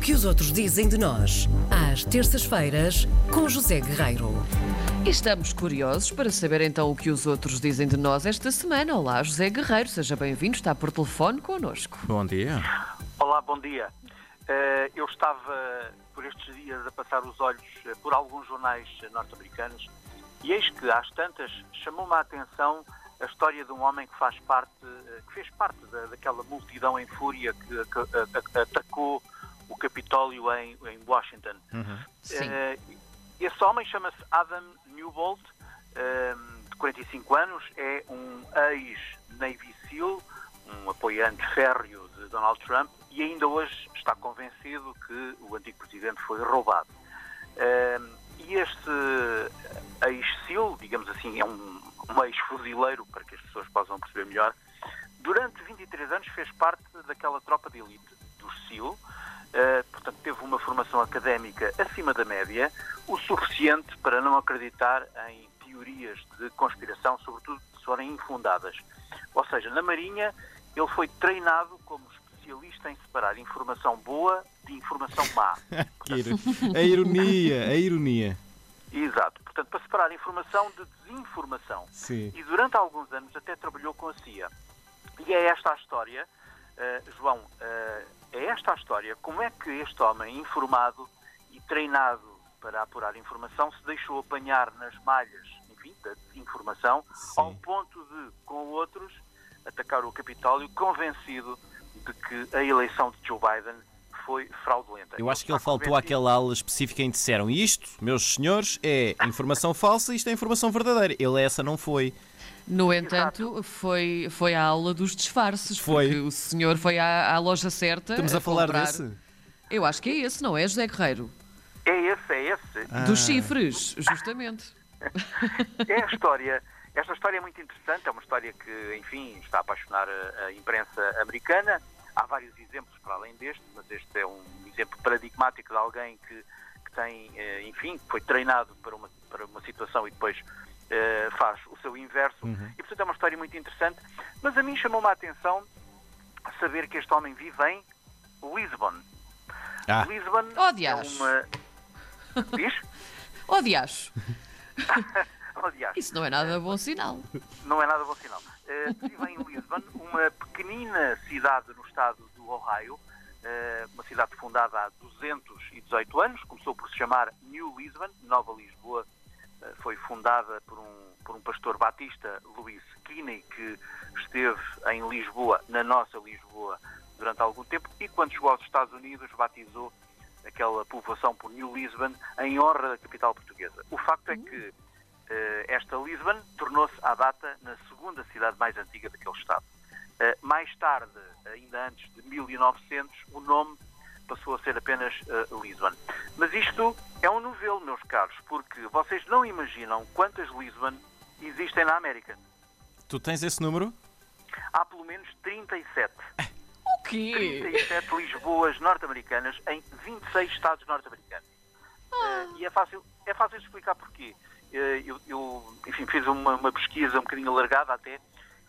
que os outros dizem de nós, às terças-feiras, com José Guerreiro. Estamos curiosos para saber então o que os outros dizem de nós esta semana. Olá, José Guerreiro, seja bem-vindo, está por telefone connosco. Bom dia. Olá, bom dia. Eh, eu estava por estes dias a passar os olhos eh, por alguns jornais eh, norte-americanos e eis que, às tantas, chamou-me a atenção a história de um homem que faz parte, que fez parte da, daquela multidão em fúria que atacou o Capitólio em, em Washington. Uhum. Sim. esse homem chama-se Adam Newbold, de 45 anos, é um ex-Navy SEAL, um apoiante férreo de Donald Trump e ainda hoje está convencido que o antigo presidente foi roubado. e este ex-SEAL, digamos assim, é um, um ex-fuzileiro, para que as pessoas possam perceber melhor, durante 23 anos fez parte daquela tropa de elite Uh, portanto, teve uma formação académica acima da média, o suficiente para não acreditar em teorias de conspiração, sobretudo se forem infundadas. Ou seja, na Marinha, ele foi treinado como especialista em separar informação boa de informação má. a ironia, a ironia. Exato. Portanto, para separar informação de desinformação. Sim. E durante alguns anos até trabalhou com a CIA. E é esta a história, uh, João, uh, é esta a história. Como é que este homem, informado e treinado para apurar informação, se deixou apanhar nas malhas, enfim, da desinformação, Sim. ao ponto de, com outros, atacar o Capitólio, convencido de que a eleição de Joe Biden foi fraudulenta. Eu acho que ele faltou àquela aula específica em que disseram isto, meus senhores, é informação falsa, isto é informação verdadeira. Ele essa não foi. No entanto, foi, foi a aula dos disfarces, Foi. porque o senhor foi à, à loja certa. Estamos a falar comprar- desse? Eu acho que é esse, não é, José Guerreiro? É esse, é esse. Ah. Dos chifres, justamente. É a história. Esta história é muito interessante, é uma história que, enfim, está a apaixonar a, a imprensa americana. Há vários exemplos para além deste, mas este é um exemplo paradigmático de alguém que, que tem, eh, enfim, que foi treinado para uma, para uma situação e depois eh, faz o seu inverso. Uhum. E, portanto, é uma história muito interessante. Mas a mim chamou-me a atenção saber que este homem vive em Lisbon. Ah, Lisbon Oh, é uma... Diz? Oh, isso não é nada bom sinal. Não é nada bom sinal. Uh, vive em Lisbon, uma pequenina cidade no estado do Ohio, uh, uma cidade fundada há 218 anos, começou por se chamar New Lisbon, Nova Lisboa, uh, foi fundada por um, por um pastor batista, Louis Kinney, que esteve em Lisboa, na nossa Lisboa, durante algum tempo, e quando chegou aos Estados Unidos batizou aquela povoação por New Lisbon em honra da capital portuguesa. O facto é que eh, esta Lisbon tornou-se à data na segunda cidade mais antiga daquele estado. Eh, mais tarde, ainda antes de 1900, o nome passou a ser apenas eh, Lisbon. Mas isto é um novelo, meus caros, porque vocês não imaginam quantas Lisbon existem na América. tu tens esse número? Há pelo menos 37. O quê? 37 Lisboas norte-americanas em 26 estados norte-americanos. Eh, e é fácil, é fácil de explicar porquê. Eh, eu, eu, enfim, fiz uma, uma pesquisa um bocadinho alargada até,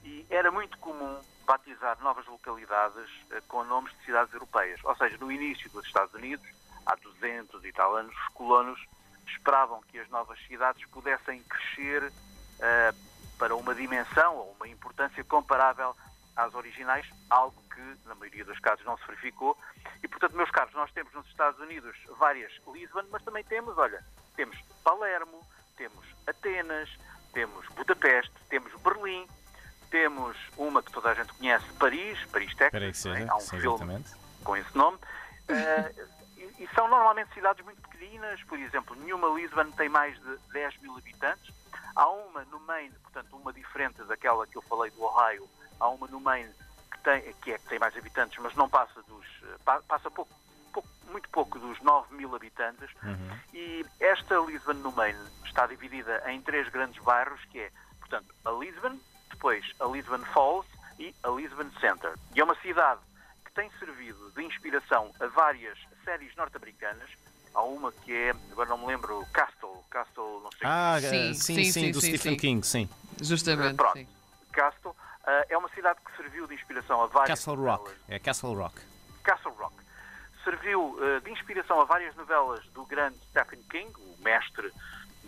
e era muito comum batizar novas localidades eh, com nomes de cidades europeias. Ou seja, no início dos Estados Unidos, há 200 e tal anos, os colonos esperavam que as novas cidades pudessem crescer eh, para uma dimensão ou uma importância comparável às originais, algo que, na maioria dos casos, não se verificou. E, portanto, meus caros, nós temos nos Estados Unidos várias Lisbon, mas também temos, olha, temos Palermo, temos Atenas, temos Budapeste, temos Berlim, temos uma que toda a gente conhece, Paris, Paris, Texas. É? seja. Há um Sim, filme exatamente. com esse nome. Eh, e, e são normalmente cidades muito pequeninas, por exemplo, nenhuma Lisbon tem mais de 10 mil habitantes. Há uma no Maine, portanto, uma diferente daquela que eu falei do Ohio, há uma no Maine que, tem, que é que tem mais habitantes, mas não passa dos. eh, pa- passa pouco- muito pouco dos 9 mil habitantes. Uhum. E esta Lisbon no Maine está dividida em três grandes bairros, que é, portanto, a Lisbon, depois a Lisbon Falls e a Lisbon Center. E é uma cidade que tem servido de inspiração a várias séries norte-americanas. Há uma que é, agora não me lembro, Castle, Castle, não sei Ah, Sim, sim, sim, sim, sim, do sim, Stephen sim. King, sim. Justamente, Pronto. sim. Castle. Ah, é uma cidade que serviu de inspiração a várias Castle Rock. novelas. É Castle Rock. Castle Rock. Serviu eh, de inspiração a várias novelas do grande Stephen King, o mestre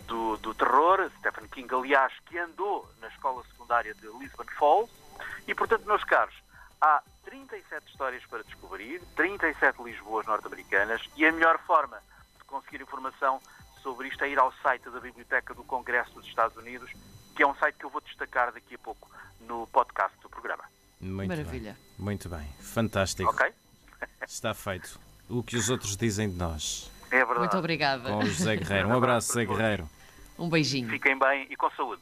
do, do terror. Stephen King, aliás, que andou na escola secundária de Lisbon Falls. E, portanto, meus caros, há 37 histórias para descobrir, 37 Lisboas norte-americanas e a melhor forma de conseguir informação sobre isto é ir ao site da Biblioteca do Congresso dos Estados Unidos, que é um site que eu vou destacar daqui a pouco no podcast do programa. Muito Maravilha. Bem. Muito bem. Fantástico. Ok? Está feito. O que os outros dizem de nós. É verdade. Muito obrigada. Com o José Guerreiro. Um abraço, José Guerreiro. Um beijinho. Fiquem bem e com saúde.